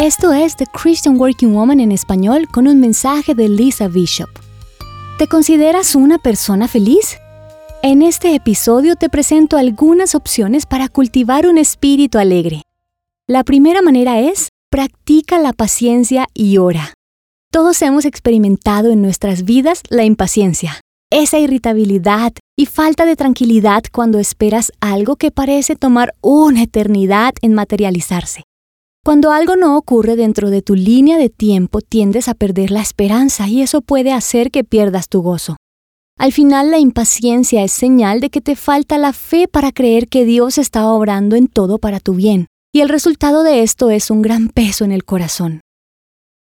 Esto es The Christian Working Woman en español con un mensaje de Lisa Bishop. ¿Te consideras una persona feliz? En este episodio te presento algunas opciones para cultivar un espíritu alegre. La primera manera es, practica la paciencia y ora. Todos hemos experimentado en nuestras vidas la impaciencia, esa irritabilidad y falta de tranquilidad cuando esperas algo que parece tomar una eternidad en materializarse. Cuando algo no ocurre dentro de tu línea de tiempo, tiendes a perder la esperanza y eso puede hacer que pierdas tu gozo. Al final, la impaciencia es señal de que te falta la fe para creer que Dios está obrando en todo para tu bien, y el resultado de esto es un gran peso en el corazón.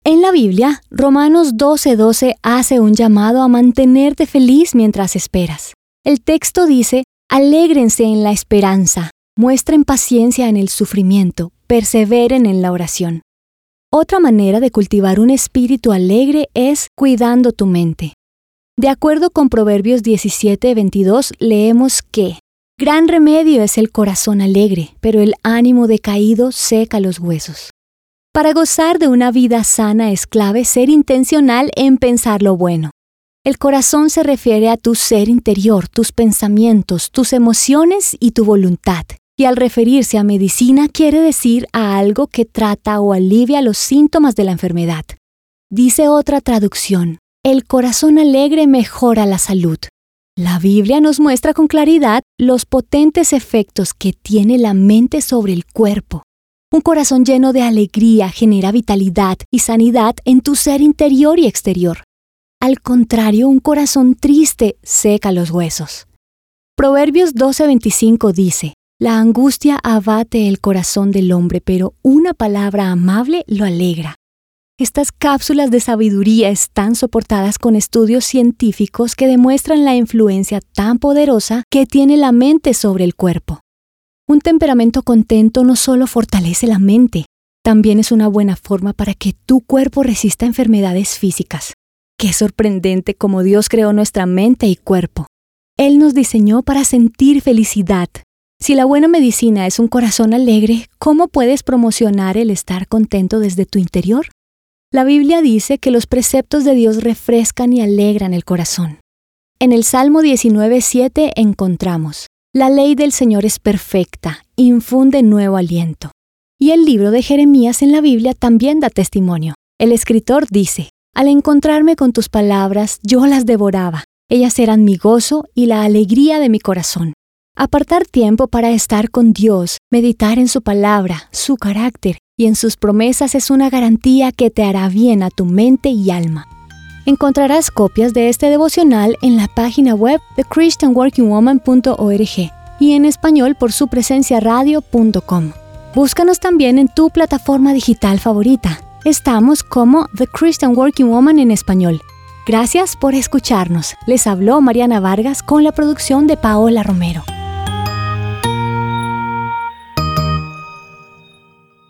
En la Biblia, Romanos 12:12 hace un llamado a mantenerte feliz mientras esperas. El texto dice, alégrense en la esperanza, muestren paciencia en el sufrimiento, perseveren en la oración. Otra manera de cultivar un espíritu alegre es cuidando tu mente. De acuerdo con Proverbios 17:22, leemos que Gran remedio es el corazón alegre, pero el ánimo decaído seca los huesos. Para gozar de una vida sana es clave ser intencional en pensar lo bueno. El corazón se refiere a tu ser interior, tus pensamientos, tus emociones y tu voluntad y al referirse a medicina quiere decir a algo que trata o alivia los síntomas de la enfermedad. Dice otra traducción, el corazón alegre mejora la salud. La Biblia nos muestra con claridad los potentes efectos que tiene la mente sobre el cuerpo. Un corazón lleno de alegría genera vitalidad y sanidad en tu ser interior y exterior. Al contrario, un corazón triste seca los huesos. Proverbios 12:25 dice, la angustia abate el corazón del hombre, pero una palabra amable lo alegra. Estas cápsulas de sabiduría están soportadas con estudios científicos que demuestran la influencia tan poderosa que tiene la mente sobre el cuerpo. Un temperamento contento no solo fortalece la mente, también es una buena forma para que tu cuerpo resista enfermedades físicas. Qué sorprendente cómo Dios creó nuestra mente y cuerpo. Él nos diseñó para sentir felicidad, si la buena medicina es un corazón alegre, ¿cómo puedes promocionar el estar contento desde tu interior? La Biblia dice que los preceptos de Dios refrescan y alegran el corazón. En el Salmo 19.7 encontramos, La ley del Señor es perfecta, infunde nuevo aliento. Y el libro de Jeremías en la Biblia también da testimonio. El escritor dice, Al encontrarme con tus palabras, yo las devoraba. Ellas eran mi gozo y la alegría de mi corazón. Apartar tiempo para estar con Dios, meditar en su palabra, su carácter y en sus promesas es una garantía que te hará bien a tu mente y alma. Encontrarás copias de este devocional en la página web de christianworkingwoman.org y en español por su presencia radio.com. Búscanos también en tu plataforma digital favorita. Estamos como The Christian Working Woman en español. Gracias por escucharnos. Les habló Mariana Vargas con la producción de Paola Romero.